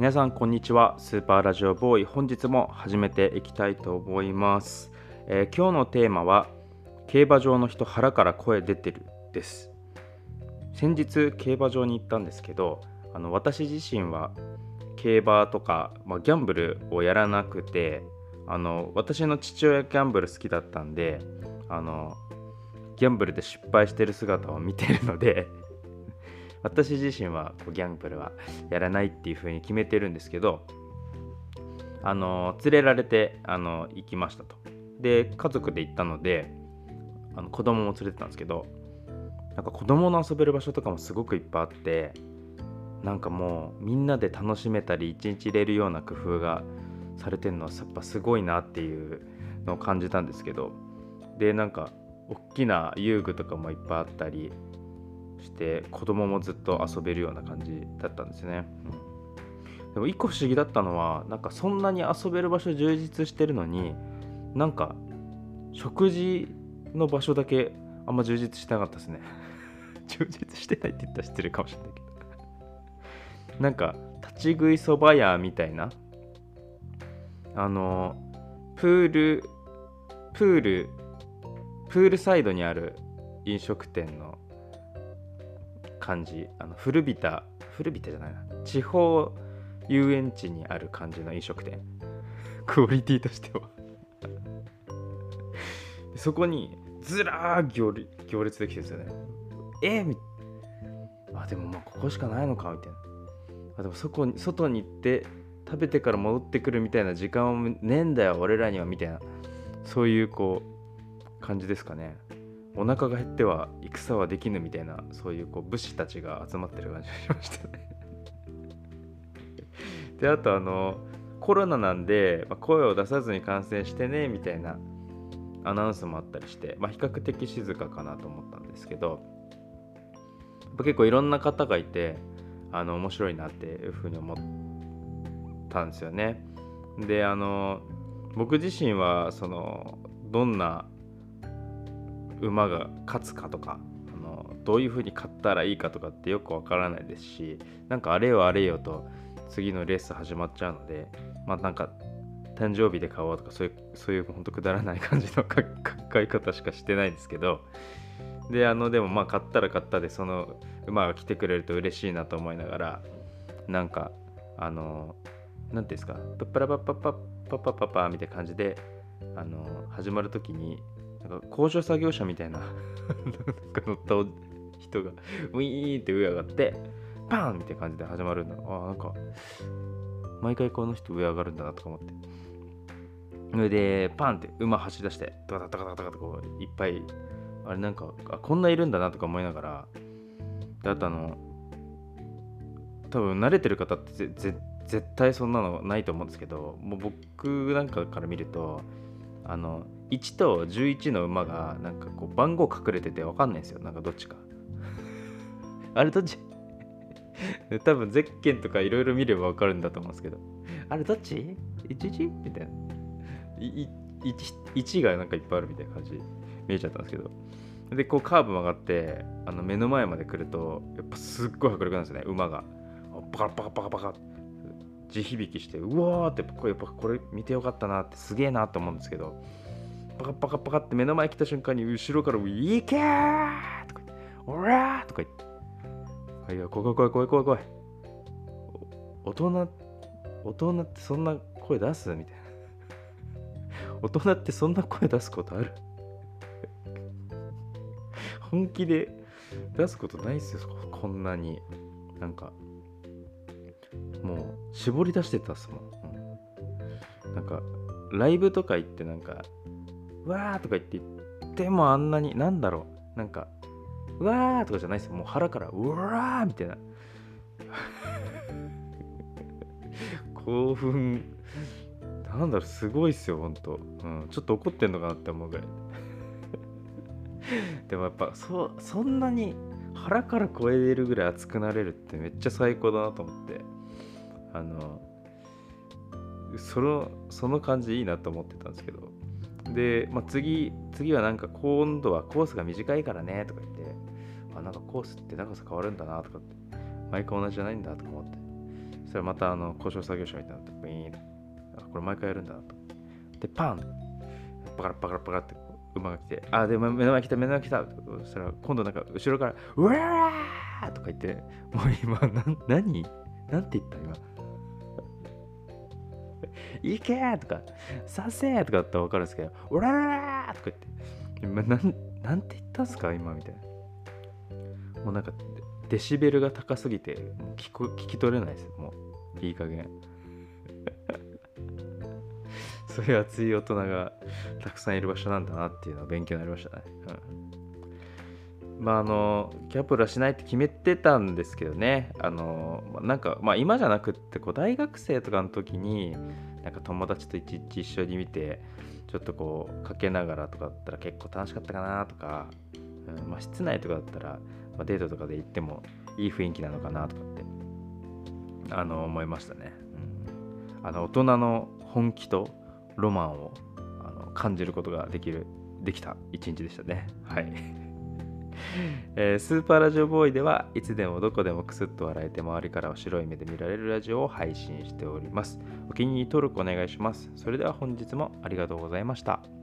皆さんこんにちは。スーパーラジオボーイ。本日も始めていきたいと思います、えー、今日のテーマは競馬場の人腹から声出てるです。先日競馬場に行ったんですけどあの私自身は競馬とか、まあ、ギャンブルをやらなくてあの私の父親ギャンブル好きだったんであのギャンブルで失敗してる姿を見てるので私自身はこうギャンブルはやらないっていう風に決めてるんですけどあの連れられてあの行きましたと。で家族で行ったのであの子供も連れてたんですけどなんか子供の遊べる場所とかもすごくいっぱいあってなんかもうみんなで楽しめたり一日入れるような工夫がされてるのはやっぱすごいなっていうのを感じたんですけどでなんか大きな遊具とかもいっぱいあったりして子供もずっと遊べるような感じだったんですね、うん、でも一個不思議だったのはなんかそんなに遊べる場所充実してるのになんか食事の場所だけあんま充実してなかったですね。充実してないって言ったら知ってるかもしれないけど。なんか立ち食いそば屋みたいなあのプールプールプールサイドにある飲食店の感じあの古びた古びたじゃないな。地方遊園地にある感じの飲食店。クオリティとしては。そこにずらー行行列できてるんですよね。えー、あでもまあここしかないのかみたいな。あでもそこに外に行って食べてから戻ってくるみたいな時間をねえんだよ俺らにはみたいな。そういうこう感じですかね。お腹が減っては戦はできぬみたいなそういうこう武士たちが集まってる感じがしましたね であとあのコロナなんで、まあ、声を出さずに感染してねみたいなアナウンスもあったりして、まあ、比較的静かかなと思ったんですけど結構いろんな方がいてあの面白いなっていうふうに思ったんですよね。であの僕自身はそのどんな馬が勝つかとかあのどういうふうに勝ったらいいかとかってよくわからないですしなんかあれよあれよと次のレース始まっちゃうのでまあなんか誕生日で買おうとかそういうそういうほんとくだらない感じの 買い方しかしてないんですけどであのでもまあ買ったら買ったでその馬が来てくれると嬉しいなと思いながらなんかあの何ていうんですかパッパラパッパッパッパッパッパッパみたいな感じであの始まる時になんか工場作業車みたいな乗った人がウィーンって上上がってパンみたいな感じで始まるんだあなんか毎回この人上上がるんだなとか思って。それでパンって馬走り出してドカドカドカドカとこういっぱいあれなんかあこんないるんだなとか思いながらであとあの多分慣れてる方って絶対そんなのないと思うんですけどもう僕なんかから見るとあの1と11の馬がなんかこう番号隠れてて分かんないんですよ。なんかどっちか。あれどっち？多分ゼッケンとかいろいろ見れば分かるんだと思うんですけど。あれどっち ?11? みたいな。1, 1がなんかいっぱいあるみたいな感じ。見えちゃったんですけど。でこうカーブ曲がってあの目の前まで来るとやっぱすっごい迫力なんですね。馬が。パカパカパカパカ。地響きしてうわーってこれやっぱこれ見てよかったなってすげえなと思うんですけど。パカパカパカって目の前来た瞬間に後ろから「いけー!」とか言って「おらー!」とか言って「はいや怖い怖い怖い怖い怖い。大人大人ってそんな声出す？みたいな。大人ってそんな声出すことある？本気で出すことないっすよ。こんなに。なんかもう絞り出してたっすもん、うん、なんかライブとか行ってなんかわーとか言って言ってもあんなになんだろう。なんかうわーとかじゃないっすよ。もう腹からうわーみたいな。興奮。なんだろうすごいっすよほんと、うん、ちょっと怒ってんのかなって思うぐらい。でもやっぱそそんなに腹から超えれるぐらい熱くなれるってめっちゃ最高だなと思って。あのそのその感じいいなと思ってたんですけど。で、まあ、次次はなんか今度はコースが短いからねとか言ってあなんかコースって長さ変わるんだなとかって毎回同じじゃないんだとか思って。それまたあの故障作業車みたいなのってビーンとあこれ毎回やるんだなと。でパン。パカラパカラパカラって馬が来てあで目の前来た目の前来たそしたら今度なんか後ろからうわーとか言ってもう今な何？なんて言った今？行けとか、させとかだったら分かるんですけど、うらららとか言って、今なんなんて言ったんすか今みたいな。もうなんか、デシベルが高すぎて、聞こ聞き取れないですもう、いい加減。そういう熱い大人がたくさんいる場所なんだなっていうのは勉強になりましたね。うん、まああの、キャプラしないって決めてたんですけどね、あの、なんか、まあ今じゃなくって、こう大学生とかの時に、なんか友達と一日一緒に見てちょっとこうかけながらとかだったら結構楽しかったかなとか、うんまあ、室内とかだったら、まあ、デートとかで行ってもいい雰囲気なのかなとかってあの思いましたね、うん、あの大人の本気とロマンをあの感じることができるできた一日でしたね。はい。えー、スーパーラジオボーイではいつでもどこでもクスッと笑えて周りからは白い目で見られるラジオを配信しております。お気に入り登録お願いします。それでは本日もありがとうございました。